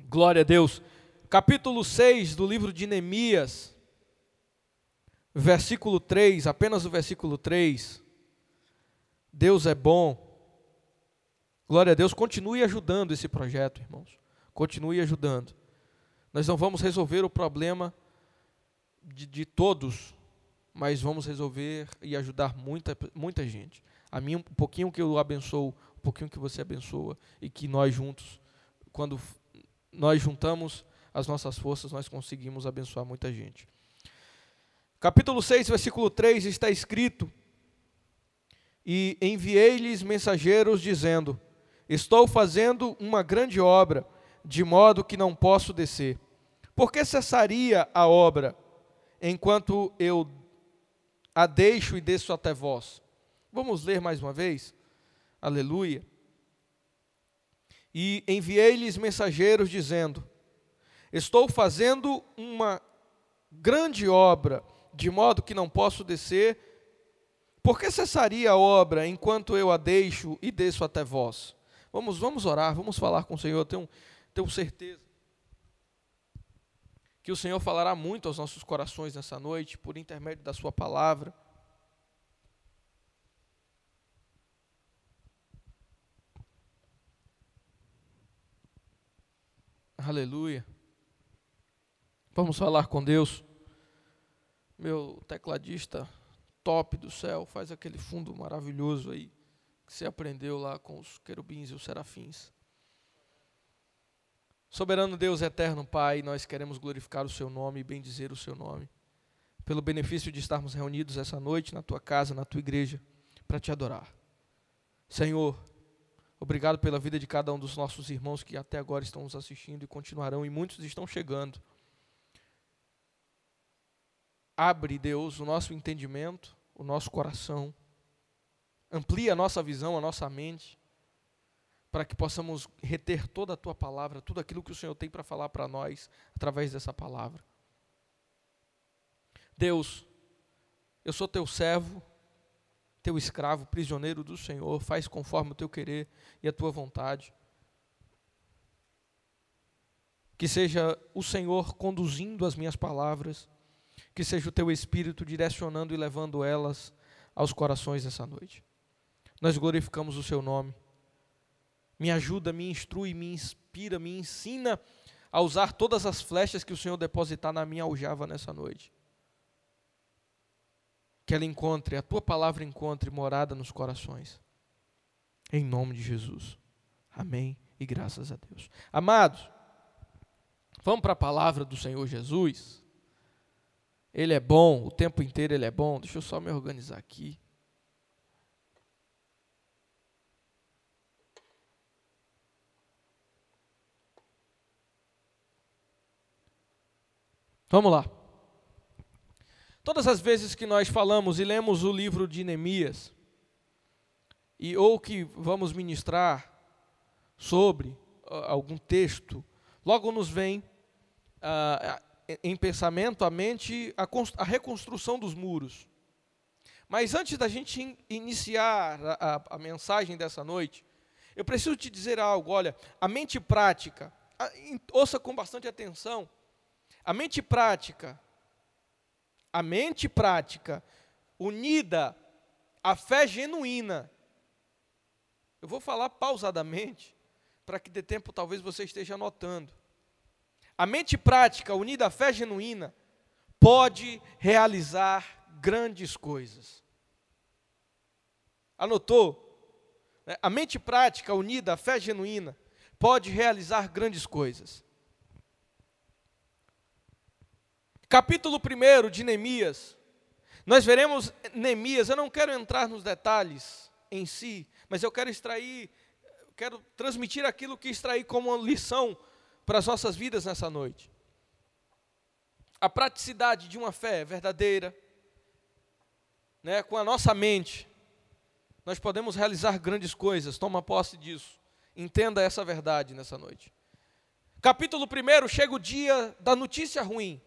Glória a Deus. Capítulo 6 do livro de Neemias, versículo 3, apenas o versículo 3. Deus é bom. Glória a Deus, continue ajudando esse projeto, irmãos. Continue ajudando. Nós não vamos resolver o problema de, de todos, mas vamos resolver e ajudar muita, muita gente. A mim, um pouquinho que eu abençoo, um pouquinho que você abençoa, e que nós juntos, quando nós juntamos as nossas forças, nós conseguimos abençoar muita gente. Capítulo 6, versículo 3 está escrito: E enviei-lhes mensageiros dizendo: Estou fazendo uma grande obra, de modo que não posso descer. Por que cessaria a obra, enquanto eu a deixo e desço até vós? Vamos ler mais uma vez? Aleluia. E enviei-lhes mensageiros dizendo: Estou fazendo uma grande obra, de modo que não posso descer. Por que cessaria a obra enquanto eu a deixo e desço até vós? Vamos, vamos orar, vamos falar com o Senhor. Tenho, tenho certeza que o Senhor falará muito aos nossos corações nessa noite, por intermédio da Sua palavra. Aleluia. Vamos falar com Deus. Meu tecladista top do céu faz aquele fundo maravilhoso aí que você aprendeu lá com os querubins e os serafins. Soberano Deus eterno Pai, nós queremos glorificar o seu nome e bendizer o seu nome. Pelo benefício de estarmos reunidos essa noite na tua casa, na tua igreja, para te adorar. Senhor, Obrigado pela vida de cada um dos nossos irmãos que até agora estão nos assistindo e continuarão, e muitos estão chegando. Abre, Deus, o nosso entendimento, o nosso coração. Amplia a nossa visão, a nossa mente, para que possamos reter toda a tua palavra, tudo aquilo que o Senhor tem para falar para nós através dessa palavra. Deus, eu sou teu servo, teu escravo, prisioneiro do Senhor, faz conforme o teu querer e a tua vontade. Que seja o Senhor conduzindo as minhas palavras, que seja o teu Espírito direcionando e levando elas aos corações nessa noite. Nós glorificamos o seu nome. Me ajuda, me instrui, me inspira, me ensina a usar todas as flechas que o Senhor depositar na minha aljava nessa noite que ela encontre, a tua palavra encontre morada nos corações. Em nome de Jesus. Amém e graças a Deus. Amados, vamos para a palavra do Senhor Jesus. Ele é bom, o tempo inteiro ele é bom. Deixa eu só me organizar aqui. Vamos lá. Todas as vezes que nós falamos e lemos o livro de Neemias, e ou que vamos ministrar sobre uh, algum texto, logo nos vem uh, em pensamento à mente a, a, reconstrução dos muros. Mas antes da gente in, iniciar a, a, a mensagem dessa noite, eu preciso te dizer algo. Olha, a mente prática, ouça com bastante atenção, a mente prática a mente prática unida à fé genuína. Eu vou falar pausadamente, para que dê tempo talvez você esteja anotando. A mente prática unida à fé genuína pode realizar grandes coisas. Anotou? A mente prática unida à fé genuína pode realizar grandes coisas. Capítulo 1 de Neemias, nós veremos Neemias, eu não quero entrar nos detalhes em si, mas eu quero extrair, quero transmitir aquilo que extraí como lição para as nossas vidas nessa noite. A praticidade de uma fé verdadeira, né, com a nossa mente, nós podemos realizar grandes coisas, toma posse disso. Entenda essa verdade nessa noite. Capítulo 1, chega o dia da notícia ruim.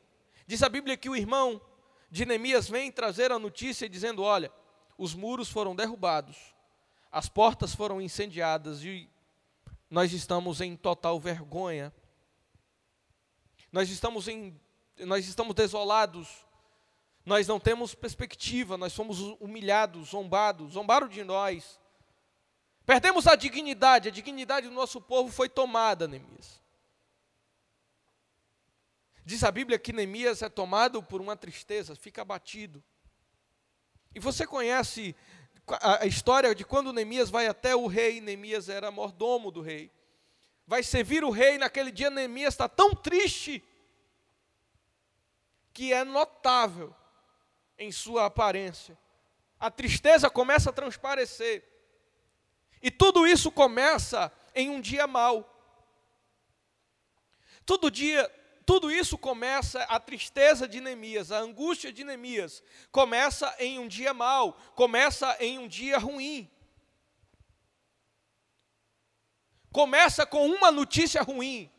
Diz a Bíblia que o irmão de Neemias vem trazer a notícia dizendo: Olha, os muros foram derrubados, as portas foram incendiadas e nós estamos em total vergonha nós estamos, em, nós estamos desolados, nós não temos perspectiva, nós somos humilhados, zombados, zombaram de nós. Perdemos a dignidade, a dignidade do nosso povo foi tomada, Neemias. Diz a Bíblia que Neemias é tomado por uma tristeza, fica abatido. E você conhece a história de quando Neemias vai até o rei, Neemias era mordomo do rei. Vai servir o rei, naquele dia Neemias está tão triste que é notável em sua aparência. A tristeza começa a transparecer. E tudo isso começa em um dia mau. Todo dia, tudo isso começa, a tristeza de Neemias, a angústia de Neemias, começa em um dia mau, começa em um dia ruim. Começa com uma notícia ruim.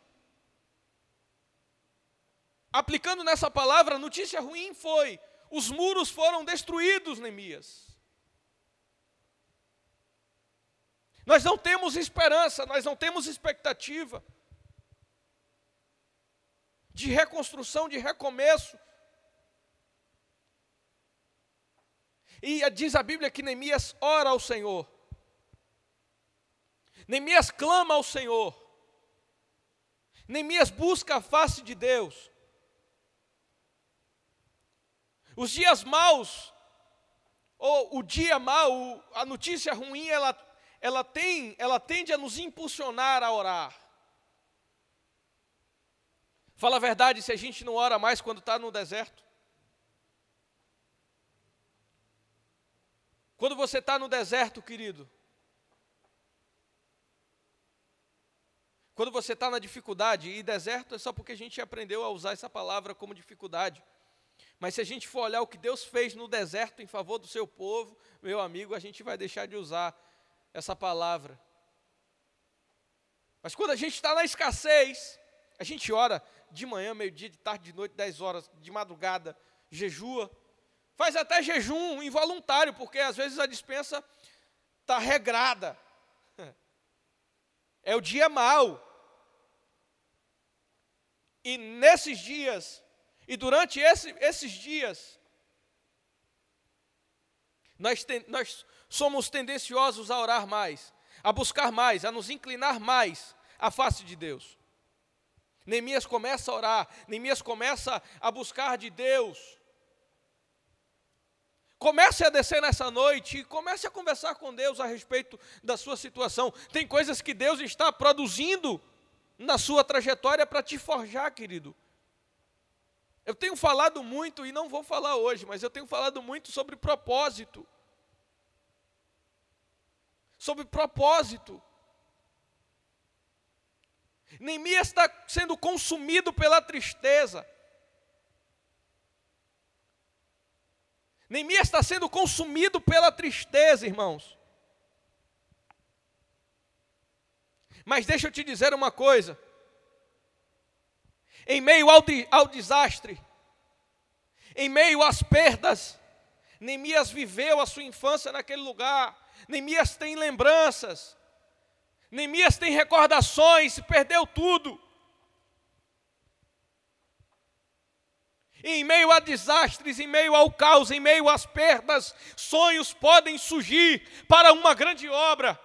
Aplicando nessa palavra, notícia ruim foi: os muros foram destruídos, Neemias. Nós não temos esperança, nós não temos expectativa de reconstrução, de recomeço. E diz a Bíblia que Neemias ora ao Senhor. Neemias clama ao Senhor. Neemias busca a face de Deus. Os dias maus, ou o dia mau, a notícia ruim, ela, ela, tem, ela tende a nos impulsionar a orar. Fala a verdade, se a gente não ora mais quando está no deserto. Quando você está no deserto, querido. Quando você está na dificuldade, e deserto é só porque a gente aprendeu a usar essa palavra como dificuldade. Mas se a gente for olhar o que Deus fez no deserto em favor do seu povo, meu amigo, a gente vai deixar de usar essa palavra. Mas quando a gente está na escassez, a gente ora de manhã, meio-dia, de tarde, de noite, 10 horas, de madrugada, jejua. Faz até jejum involuntário, porque às vezes a dispensa está regrada. É o dia mau. E nesses dias, e durante esse, esses dias, nós, ten, nós somos tendenciosos a orar mais, a buscar mais, a nos inclinar mais à face de Deus. Neemias começa a orar, Neemias começa a buscar de Deus. Comece a descer nessa noite e comece a conversar com Deus a respeito da sua situação. Tem coisas que Deus está produzindo na sua trajetória para te forjar, querido. Eu tenho falado muito, e não vou falar hoje, mas eu tenho falado muito sobre propósito. Sobre propósito. Neemias está sendo consumido pela tristeza. Neemias está sendo consumido pela tristeza, irmãos. Mas deixa eu te dizer uma coisa. Em meio ao, ao desastre, em meio às perdas, Neemias viveu a sua infância naquele lugar. Neemias tem lembranças. Neemias tem recordações, perdeu tudo. Em meio a desastres, em meio ao caos, em meio às perdas, sonhos podem surgir para uma grande obra.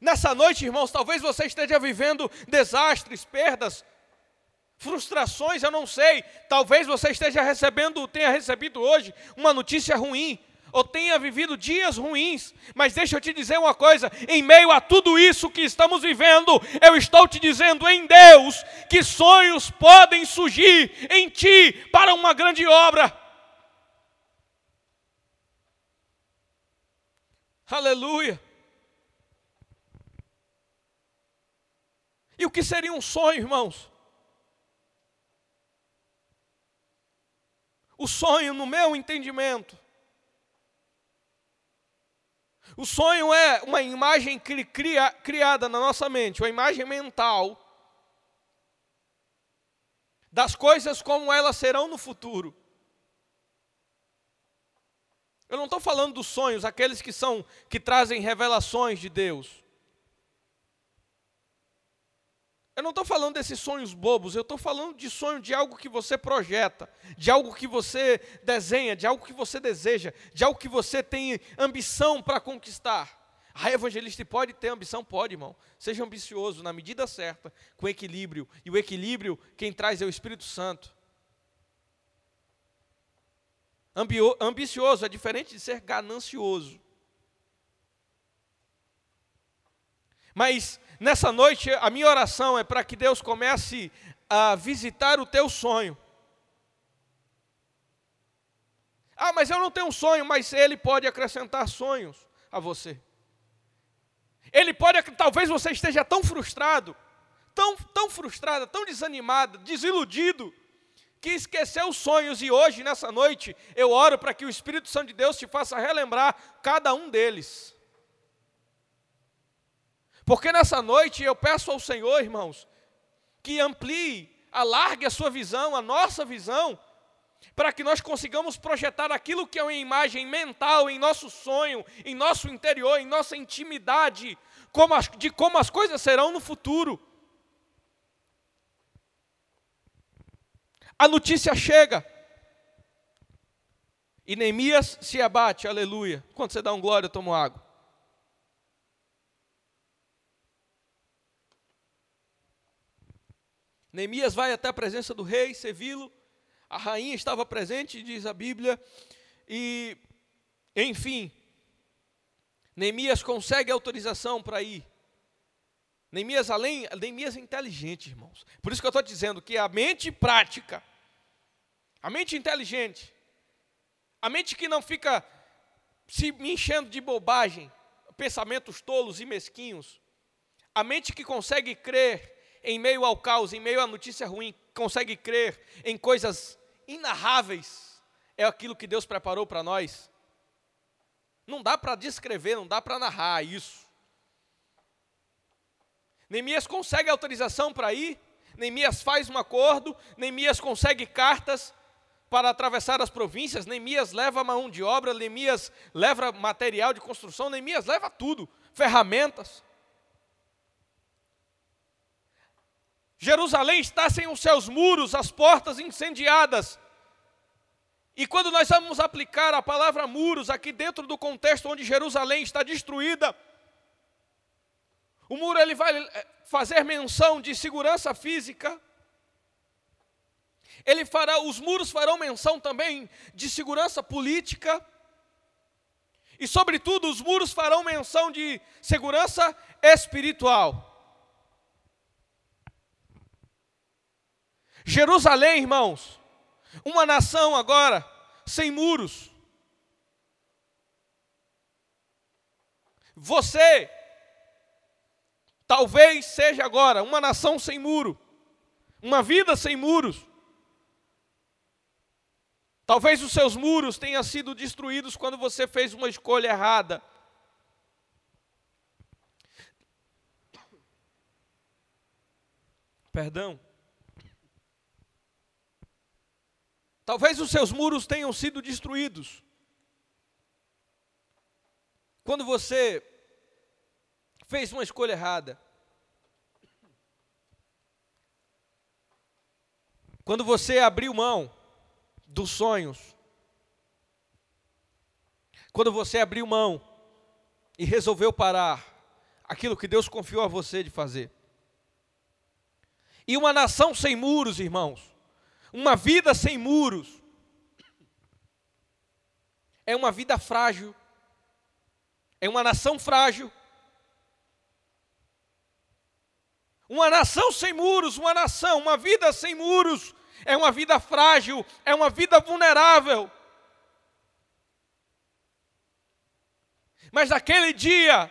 Nessa noite, irmãos, talvez você esteja vivendo desastres, perdas, frustrações, eu não sei. Talvez você esteja recebendo, tenha recebido hoje uma notícia ruim ou tenha vivido dias ruins, mas deixa eu te dizer uma coisa: em meio a tudo isso que estamos vivendo, eu estou te dizendo em Deus que sonhos podem surgir em ti para uma grande obra. Aleluia. E o que seria um sonho, irmãos? O sonho, no meu entendimento, o sonho é uma imagem cria, criada na nossa mente, uma imagem mental das coisas como elas serão no futuro. Eu não estou falando dos sonhos, aqueles que são que trazem revelações de Deus. Eu não estou falando desses sonhos bobos, eu estou falando de sonho de algo que você projeta, de algo que você desenha, de algo que você deseja, de algo que você tem ambição para conquistar. Ah, evangelista pode ter ambição? Pode, irmão. Seja ambicioso na medida certa, com equilíbrio. E o equilíbrio, quem traz é o Espírito Santo. Ambicioso é diferente de ser ganancioso. Mas nessa noite, a minha oração é para que Deus comece a visitar o teu sonho. Ah, mas eu não tenho um sonho, mas Ele pode acrescentar sonhos a você. Ele pode, talvez você esteja tão frustrado, tão, tão frustrado, tão desanimado, desiludido, que esqueceu os sonhos e hoje, nessa noite, eu oro para que o Espírito Santo de Deus te faça relembrar cada um deles. Porque nessa noite eu peço ao Senhor, irmãos, que amplie, alargue a sua visão, a nossa visão, para que nós consigamos projetar aquilo que é uma imagem mental em nosso sonho, em nosso interior, em nossa intimidade, como as, de como as coisas serão no futuro. A notícia chega. E Neemias se abate, aleluia. Quando você dá um glória, eu tomo água. Neemias vai até a presença do rei, servi-lo. A rainha estava presente, diz a Bíblia. E, enfim, Neemias consegue autorização para ir. Neemias, além, Neemias é inteligente, irmãos. Por isso que eu estou dizendo que a mente prática, a mente inteligente, a mente que não fica se enchendo de bobagem, pensamentos tolos e mesquinhos, a mente que consegue crer em meio ao caos, em meio à notícia ruim, consegue crer em coisas inarráveis, é aquilo que Deus preparou para nós. Não dá para descrever, não dá para narrar isso. Neemias consegue autorização para ir, Neemias faz um acordo, Neemias consegue cartas para atravessar as províncias, Neemias leva mão de obra, Neemias leva material de construção, Neemias leva tudo, ferramentas. Jerusalém está sem os seus muros, as portas incendiadas. E quando nós vamos aplicar a palavra muros aqui dentro do contexto onde Jerusalém está destruída, o muro ele vai eh, fazer menção de segurança física. Ele fará, os muros farão menção também de segurança política. E sobretudo, os muros farão menção de segurança espiritual. Jerusalém, irmãos, uma nação agora sem muros. Você talvez seja agora uma nação sem muro, uma vida sem muros. Talvez os seus muros tenham sido destruídos quando você fez uma escolha errada. Perdão. Talvez os seus muros tenham sido destruídos. Quando você fez uma escolha errada. Quando você abriu mão dos sonhos. Quando você abriu mão e resolveu parar aquilo que Deus confiou a você de fazer. E uma nação sem muros, irmãos, uma vida sem muros é uma vida frágil, é uma nação frágil. Uma nação sem muros, uma nação, uma vida sem muros, é uma vida frágil, é uma vida vulnerável. Mas naquele dia,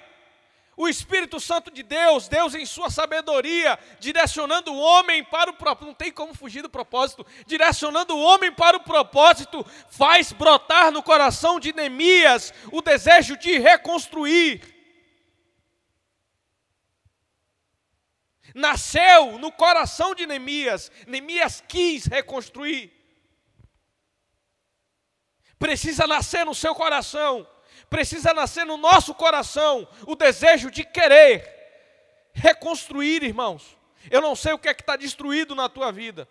o Espírito Santo de Deus, Deus em sua sabedoria, direcionando o homem para o propósito, não tem como fugir do propósito, direcionando o homem para o propósito, faz brotar no coração de Neemias o desejo de reconstruir. Nasceu no coração de Neemias, Neemias quis reconstruir. Precisa nascer no seu coração precisa nascer no nosso coração o desejo de querer reconstruir, irmãos. Eu não sei o que é que está destruído na tua vida.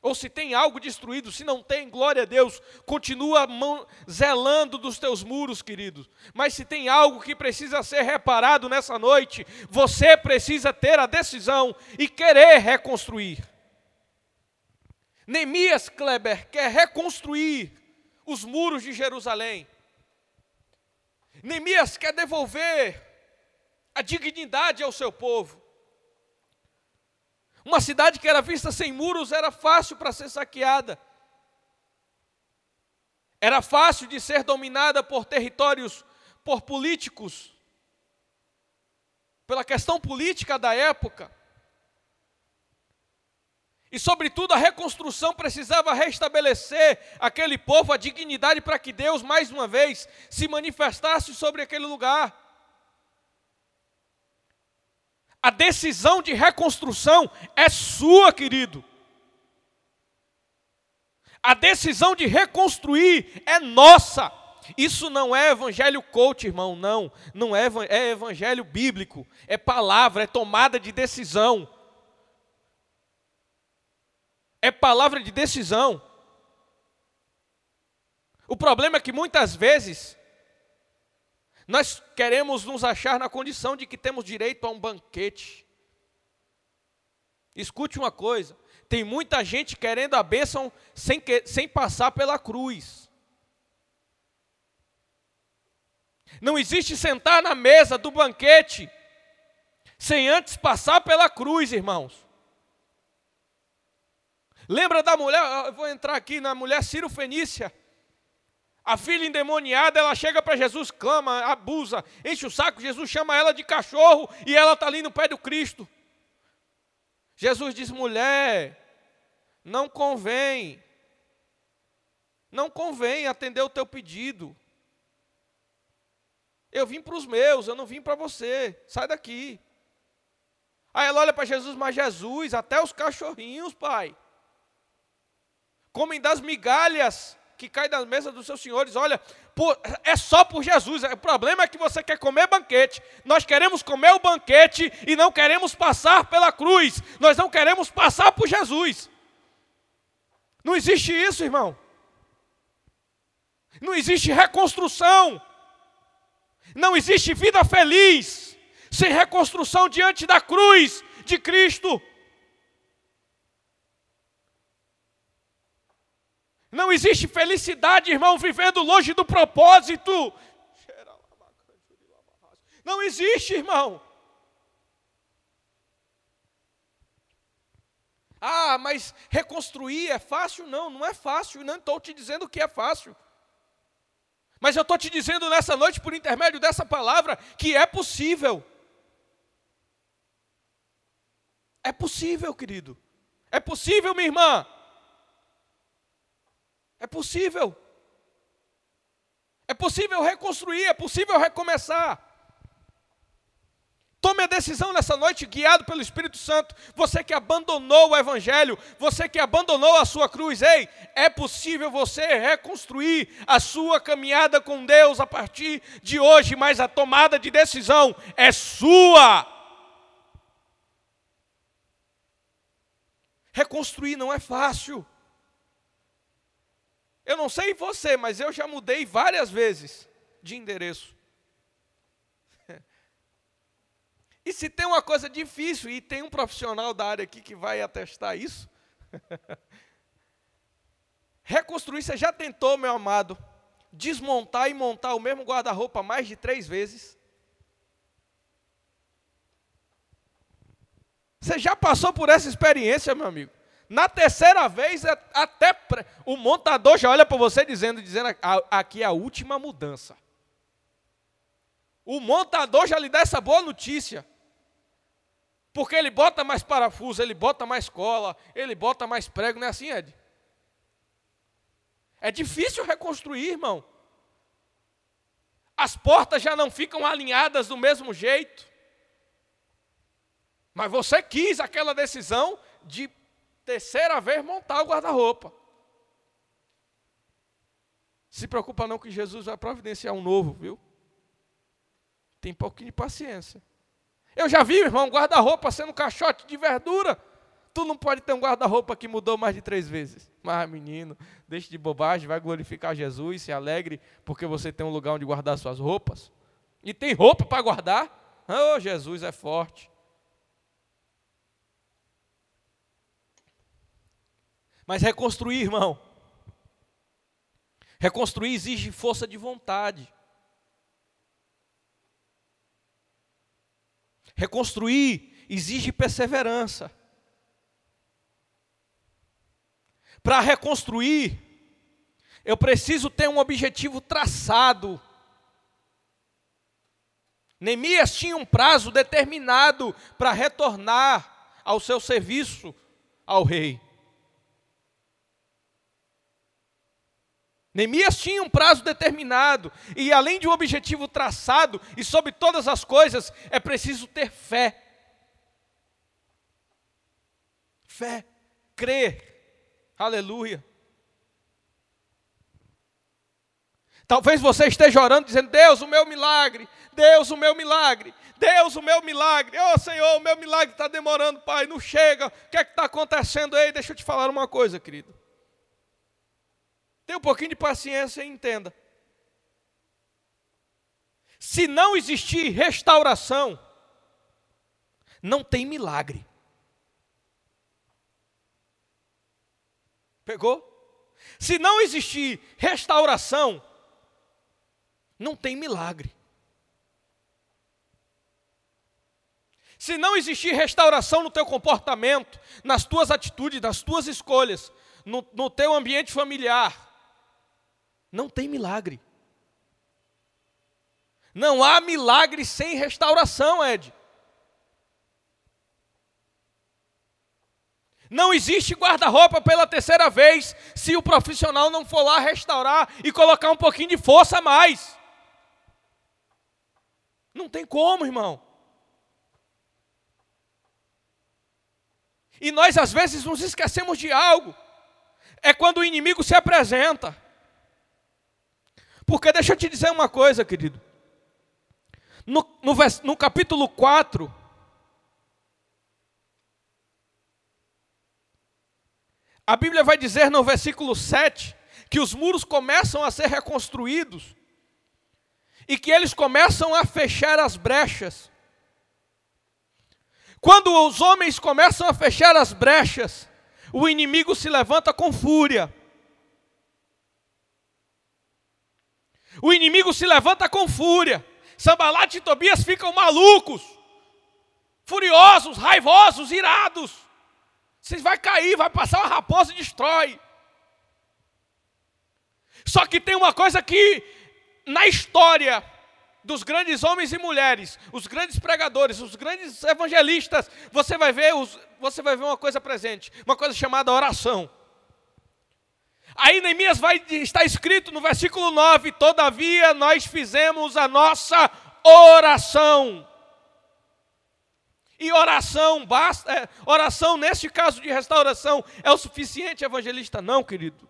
Ou se tem algo destruído, se não tem, glória a Deus, continua zelando dos teus muros, queridos. Mas se tem algo que precisa ser reparado nessa noite, você precisa ter a decisão e querer reconstruir. Neemias Kleber quer reconstruir os muros de Jerusalém. Neemias quer devolver a dignidade ao seu povo. Uma cidade que era vista sem muros era fácil para ser saqueada. Era fácil de ser dominada por territórios, por políticos, pela questão política da época. E, sobretudo, a reconstrução precisava restabelecer aquele povo, a dignidade para que Deus, mais uma vez, se manifestasse sobre aquele lugar. A decisão de reconstrução é sua, querido. A decisão de reconstruir é nossa. Isso não é evangelho coach, irmão, não. Não é, é evangelho bíblico. É palavra, é tomada de decisão. É palavra de decisão. O problema é que muitas vezes nós queremos nos achar na condição de que temos direito a um banquete. Escute uma coisa: tem muita gente querendo a bênção sem, que, sem passar pela cruz. Não existe sentar na mesa do banquete sem antes passar pela cruz, irmãos. Lembra da mulher, eu vou entrar aqui na mulher Ciro Fenícia. A filha endemoniada, ela chega para Jesus, clama, abusa, enche o saco. Jesus chama ela de cachorro e ela está ali no pé do Cristo. Jesus diz: mulher, não convém, não convém atender o teu pedido. Eu vim para os meus, eu não vim para você, sai daqui. Aí ela olha para Jesus, mas Jesus, até os cachorrinhos, pai, comem das migalhas que cai da mesa dos seus senhores. Olha, por, é só por Jesus. O problema é que você quer comer banquete. Nós queremos comer o banquete e não queremos passar pela cruz. Nós não queremos passar por Jesus. Não existe isso, irmão. Não existe reconstrução. Não existe vida feliz sem reconstrução diante da cruz de Cristo. Não existe felicidade, irmão, vivendo longe do propósito. Não existe, irmão. Ah, mas reconstruir é fácil? Não, não é fácil. Não estou te dizendo que é fácil. Mas eu estou te dizendo nessa noite, por intermédio dessa palavra, que é possível. É possível, querido. É possível, minha irmã. É possível. É possível reconstruir, é possível recomeçar. Tome a decisão nessa noite, guiado pelo Espírito Santo. Você que abandonou o Evangelho, você que abandonou a sua cruz, ei, é possível você reconstruir a sua caminhada com Deus a partir de hoje, mas a tomada de decisão é sua. Reconstruir não é fácil. Eu não sei você, mas eu já mudei várias vezes de endereço. E se tem uma coisa difícil, e tem um profissional da área aqui que vai atestar isso, reconstruir, você já tentou, meu amado, desmontar e montar o mesmo guarda-roupa mais de três vezes? Você já passou por essa experiência, meu amigo? Na terceira vez, é até o montador já olha para você dizendo, dizendo aqui é a última mudança. O montador já lhe dá essa boa notícia. Porque ele bota mais parafuso, ele bota mais cola, ele bota mais prego, não é assim, Ed? É difícil reconstruir, irmão. As portas já não ficam alinhadas do mesmo jeito. Mas você quis aquela decisão de terceira vez montar o guarda-roupa. Se preocupa não que Jesus vai providenciar um novo, viu? Tem um pouquinho de paciência. Eu já vi, irmão, guarda-roupa sendo um caixote de verdura. Tu não pode ter um guarda-roupa que mudou mais de três vezes. Mas, menino, deixe de bobagem, vai glorificar Jesus, se alegre, porque você tem um lugar onde guardar suas roupas. E tem roupa para guardar? Oh, Jesus é forte. Mas reconstruir, irmão, reconstruir exige força de vontade. Reconstruir exige perseverança. Para reconstruir, eu preciso ter um objetivo traçado. Neemias tinha um prazo determinado para retornar ao seu serviço ao rei. Neemias tinha um prazo determinado, e além de um objetivo traçado, e sobre todas as coisas, é preciso ter fé. Fé, crer, aleluia. Talvez você esteja orando dizendo: Deus, o meu milagre, Deus, o meu milagre, Deus, o meu milagre, oh Senhor, o meu milagre está demorando, Pai, não chega, o que é que está acontecendo aí? Deixa eu te falar uma coisa, querido. Tenha um pouquinho de paciência e entenda. Se não existir restauração, não tem milagre. Pegou? Se não existir restauração, não tem milagre. Se não existir restauração no teu comportamento, nas tuas atitudes, nas tuas escolhas, no, no teu ambiente familiar, não tem milagre. Não há milagre sem restauração, Ed. Não existe guarda-roupa pela terceira vez se o profissional não for lá restaurar e colocar um pouquinho de força a mais. Não tem como, irmão. E nós às vezes nos esquecemos de algo. É quando o inimigo se apresenta. Porque deixa eu te dizer uma coisa, querido. No, no, no capítulo 4, a Bíblia vai dizer no versículo 7 que os muros começam a ser reconstruídos e que eles começam a fechar as brechas. Quando os homens começam a fechar as brechas, o inimigo se levanta com fúria. O inimigo se levanta com fúria. Sambalat e Tobias ficam malucos, furiosos, raivosos, irados. Vocês vai cair, vai passar uma raposa e destrói. Só que tem uma coisa que na história dos grandes homens e mulheres, os grandes pregadores, os grandes evangelistas, você vai ver, os, você vai ver uma coisa presente, uma coisa chamada oração. Aí Neemias vai está escrito no versículo 9: Todavia nós fizemos a nossa oração. E oração basta, é, oração neste caso de restauração é o suficiente, evangelista? Não, querido.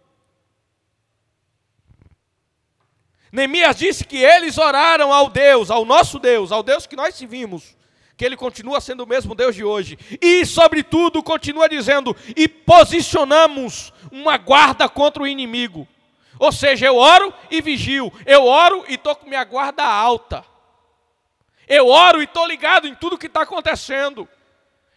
Neemias disse que eles oraram ao Deus, ao nosso Deus, ao Deus que nós servimos que ele continua sendo o mesmo Deus de hoje. E, sobretudo, continua dizendo: e posicionamos uma guarda contra o inimigo. Ou seja, eu oro e vigio, eu oro e estou com minha guarda alta. Eu oro e estou ligado em tudo que está acontecendo.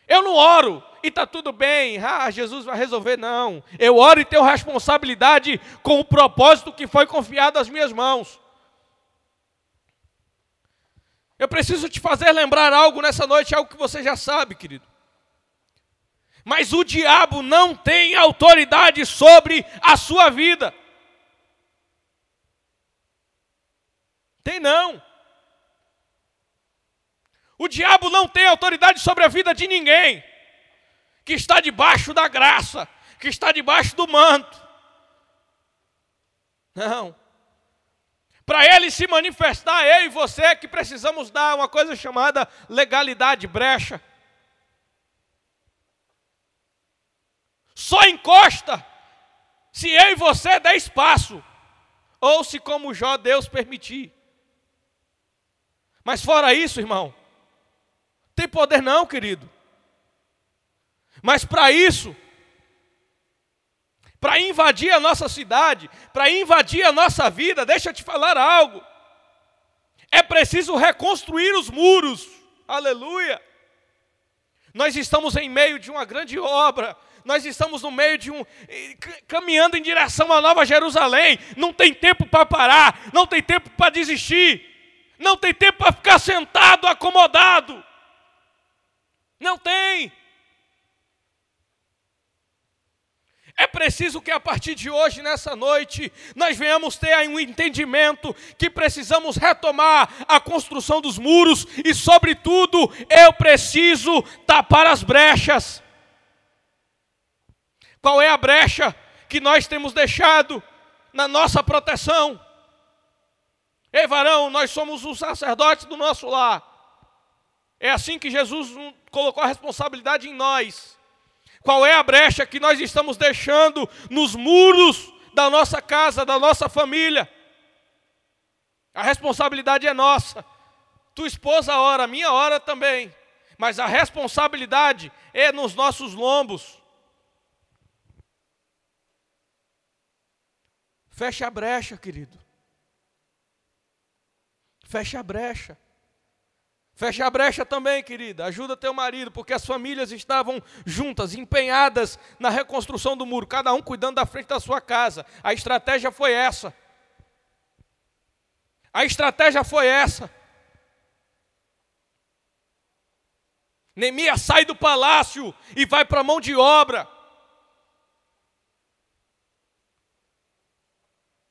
Eu não oro e está tudo bem, ah, Jesus vai resolver, não. Eu oro e tenho responsabilidade com o propósito que foi confiado às minhas mãos. Eu preciso te fazer lembrar algo nessa noite, algo que você já sabe, querido. Mas o diabo não tem autoridade sobre a sua vida. Tem não. O diabo não tem autoridade sobre a vida de ninguém que está debaixo da graça, que está debaixo do manto. Não. Para ele se manifestar, eu e você, que precisamos dar uma coisa chamada legalidade, brecha. Só encosta se eu e você der espaço, ou se, como Jó, Deus permitir. Mas fora isso, irmão, Tem poder não, querido. Mas para isso, para invadir a nossa cidade, para invadir a nossa vida, deixa eu te falar algo. É preciso reconstruir os muros. Aleluia. Nós estamos em meio de uma grande obra. Nós estamos no meio de um caminhando em direção à Nova Jerusalém. Não tem tempo para parar, não tem tempo para desistir. Não tem tempo para ficar sentado, acomodado. Não tem. É preciso que a partir de hoje, nessa noite, nós venhamos ter um entendimento que precisamos retomar a construção dos muros e, sobretudo, eu preciso tapar as brechas. Qual é a brecha que nós temos deixado na nossa proteção? Ei, varão, nós somos os sacerdotes do nosso lar. É assim que Jesus colocou a responsabilidade em nós. Qual é a brecha que nós estamos deixando nos muros da nossa casa, da nossa família? A responsabilidade é nossa. Tua esposa ora, minha hora também. Mas a responsabilidade é nos nossos lombos. Fecha a brecha, querido. Fecha a brecha. Fecha a brecha também, querida. Ajuda teu marido, porque as famílias estavam juntas, empenhadas na reconstrução do muro, cada um cuidando da frente da sua casa. A estratégia foi essa. A estratégia foi essa. Neemias sai do palácio e vai para a mão de obra.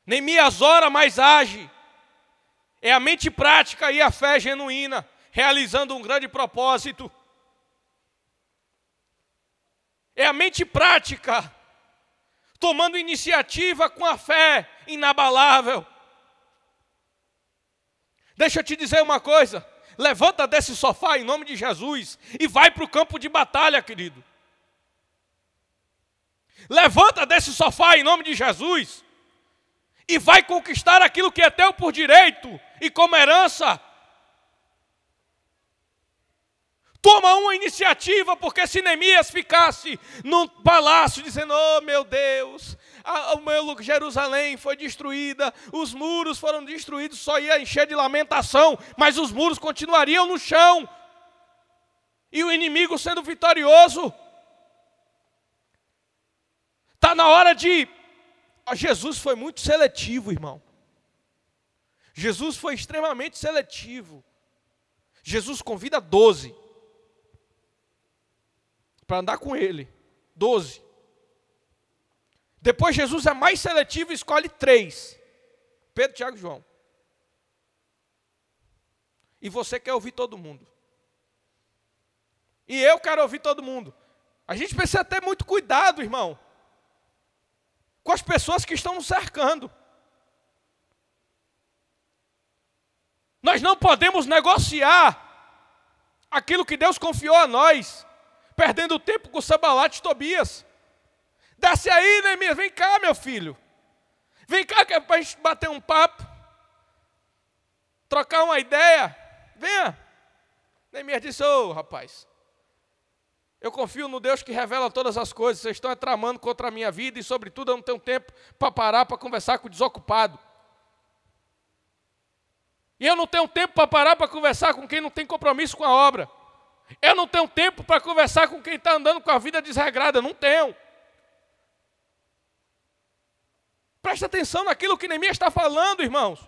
Neemias ora, mas age. É a mente prática e a fé genuína realizando um grande propósito. É a mente prática, tomando iniciativa com a fé inabalável. Deixa eu te dizer uma coisa: levanta desse sofá em nome de Jesus e vai para o campo de batalha, querido. Levanta desse sofá em nome de Jesus e vai conquistar aquilo que é teu por direito e como herança. Toma uma iniciativa, porque se Neemias ficasse num palácio dizendo: Oh meu Deus, a, o meu Jerusalém foi destruída, os muros foram destruídos, só ia encher de lamentação, mas os muros continuariam no chão, e o inimigo sendo vitorioso. Está na hora de. Jesus foi muito seletivo, irmão. Jesus foi extremamente seletivo. Jesus convida doze para andar com ele. Doze. Depois Jesus é mais seletivo e escolhe três: Pedro, Tiago e João. E você quer ouvir todo mundo. E eu quero ouvir todo mundo. A gente precisa ter muito cuidado, irmão, com as pessoas que estão nos cercando. Nós não podemos negociar aquilo que Deus confiou a nós perdendo tempo com Sambalat e Tobias. Desce aí, Neemias, vem cá, meu filho. Vem cá que é para a gente bater um papo, trocar uma ideia. Venha. Neemias disse: Ô oh, rapaz, eu confio no Deus que revela todas as coisas. Vocês estão tramando contra a minha vida e, sobretudo, eu não tenho tempo para parar para conversar com o desocupado. E eu não tenho tempo para parar para conversar com quem não tem compromisso com a obra. Eu não tenho tempo para conversar com quem está andando com a vida desregrada, não tenho. Preste atenção naquilo que Neemias está falando, irmãos.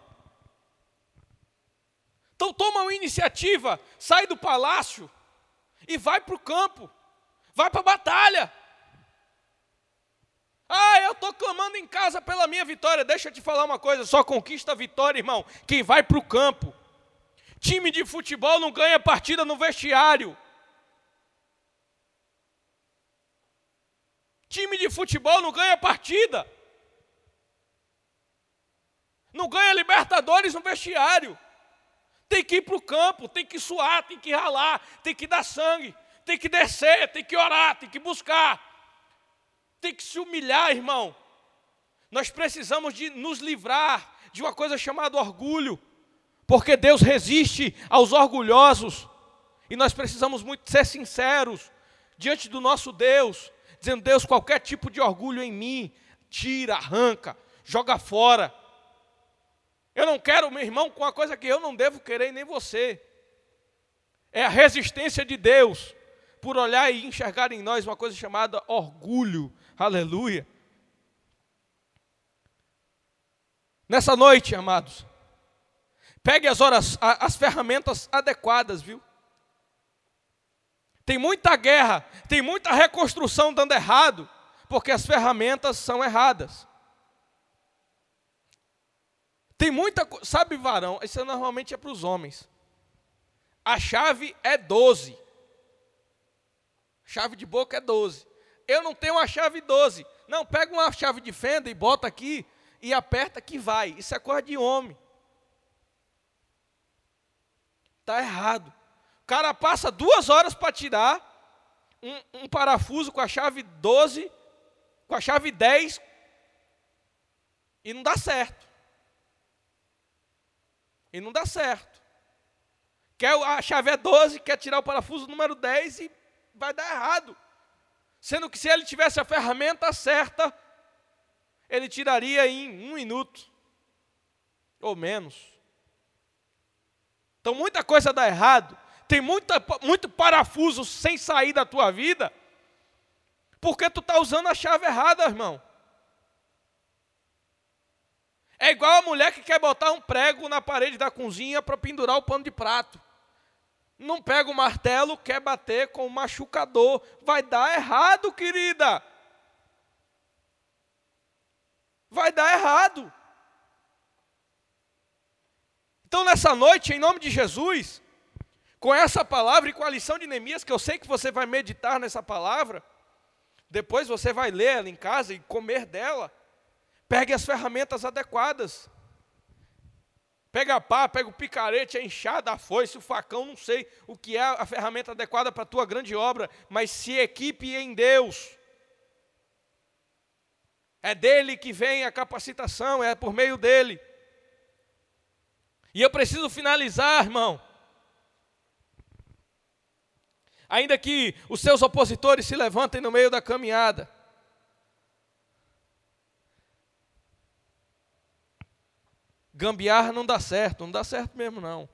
Então toma uma iniciativa, sai do palácio e vai para o campo, vai para a batalha. Ah, eu estou clamando em casa pela minha vitória. Deixa eu te falar uma coisa: só conquista a vitória, irmão, quem vai para o campo. Time de futebol não ganha partida no vestiário. Time de futebol não ganha partida. Não ganha Libertadores no vestiário. Tem que ir para o campo, tem que suar, tem que ralar, tem que dar sangue, tem que descer, tem que orar, tem que buscar, tem que se humilhar, irmão. Nós precisamos de nos livrar de uma coisa chamada orgulho porque Deus resiste aos orgulhosos E nós precisamos muito ser sinceros diante do nosso Deus, dizendo: Deus, qualquer tipo de orgulho em mim, tira, arranca, joga fora. Eu não quero meu irmão com uma coisa que eu não devo querer nem você. É a resistência de Deus por olhar e enxergar em nós uma coisa chamada orgulho. Aleluia. Nessa noite, amados, pegue as horas, as ferramentas adequadas, viu? Tem muita guerra, tem muita reconstrução dando errado, porque as ferramentas são erradas. Tem muita, sabe, varão, isso normalmente é para os homens. A chave é 12. Chave de boca é 12. Eu não tenho uma chave 12. Não, pega uma chave de fenda e bota aqui e aperta que vai. Isso é coisa de homem. Está errado. O cara passa duas horas para tirar um, um, parafuso com a chave 12, com a chave 10, e não dá certo. E não dá certo. Quer, a chave é 12, quer tirar o parafuso número 10 e vai dar errado. Sendo que se ele tivesse a ferramenta certa, ele tiraria em um minuto, ou menos. Então muita coisa dá errado, tem muita, muito parafuso sem sair da tua vida, porque tu está usando a chave errada, irmão. É igual a mulher que quer botar um prego na parede da cozinha para pendurar o pano de prato. Não pega o martelo, quer bater com o machucador. Vai dar errado, querida vai dar errado. Então, nessa noite, em nome de Jesus, com essa palavra e com a lição de Neemias, que eu sei que você vai meditar nessa palavra, depois você vai ler ela em casa e comer dela, pegue as ferramentas adequadas. Pega a pá, pega o picarete, a enxada, a foice, o facão, não sei o que é a ferramenta adequada para a tua grande obra, mas se equipe em Deus. É dele que vem a capacitação, é por meio dele. E eu preciso finalizar, irmão. Ainda que os seus opositores se levantem no meio da caminhada. Gambiarra não dá certo, não dá certo mesmo não.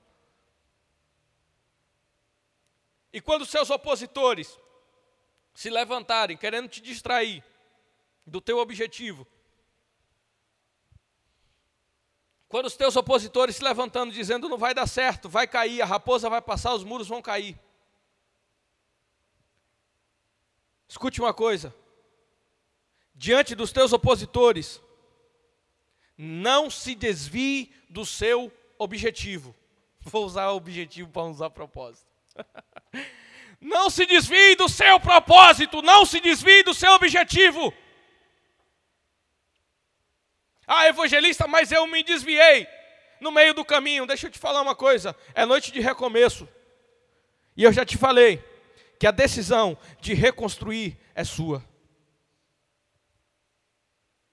E quando os seus opositores se levantarem querendo te distrair, do teu objetivo. Quando os teus opositores se levantando dizendo não vai dar certo, vai cair, a raposa vai passar, os muros vão cair. Escute uma coisa. Diante dos teus opositores, não se desvie do seu objetivo. Vou usar objetivo para usar propósito. não se desvie do seu propósito, não se desvie do seu objetivo. Ah, evangelista, mas eu me desviei no meio do caminho. Deixa eu te falar uma coisa: é noite de recomeço. E eu já te falei que a decisão de reconstruir é sua.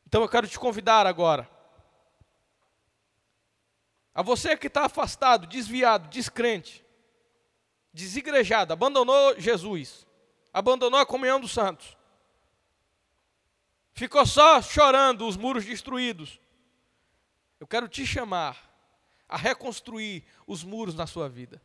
Então eu quero te convidar agora. A você que está afastado, desviado, descrente, desigrejado, abandonou Jesus, abandonou a comunhão dos santos, ficou só chorando os muros destruídos. Eu quero te chamar a reconstruir os muros na sua vida.